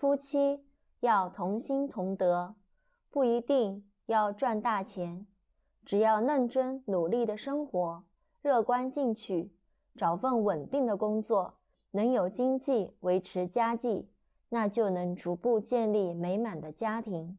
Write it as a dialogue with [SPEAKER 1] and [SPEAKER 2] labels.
[SPEAKER 1] 夫妻要同心同德不一定要赚大钱只要认真努力的生活乐观进取找份稳定的工作能有经济维持家计那就能逐步建立美满的家庭。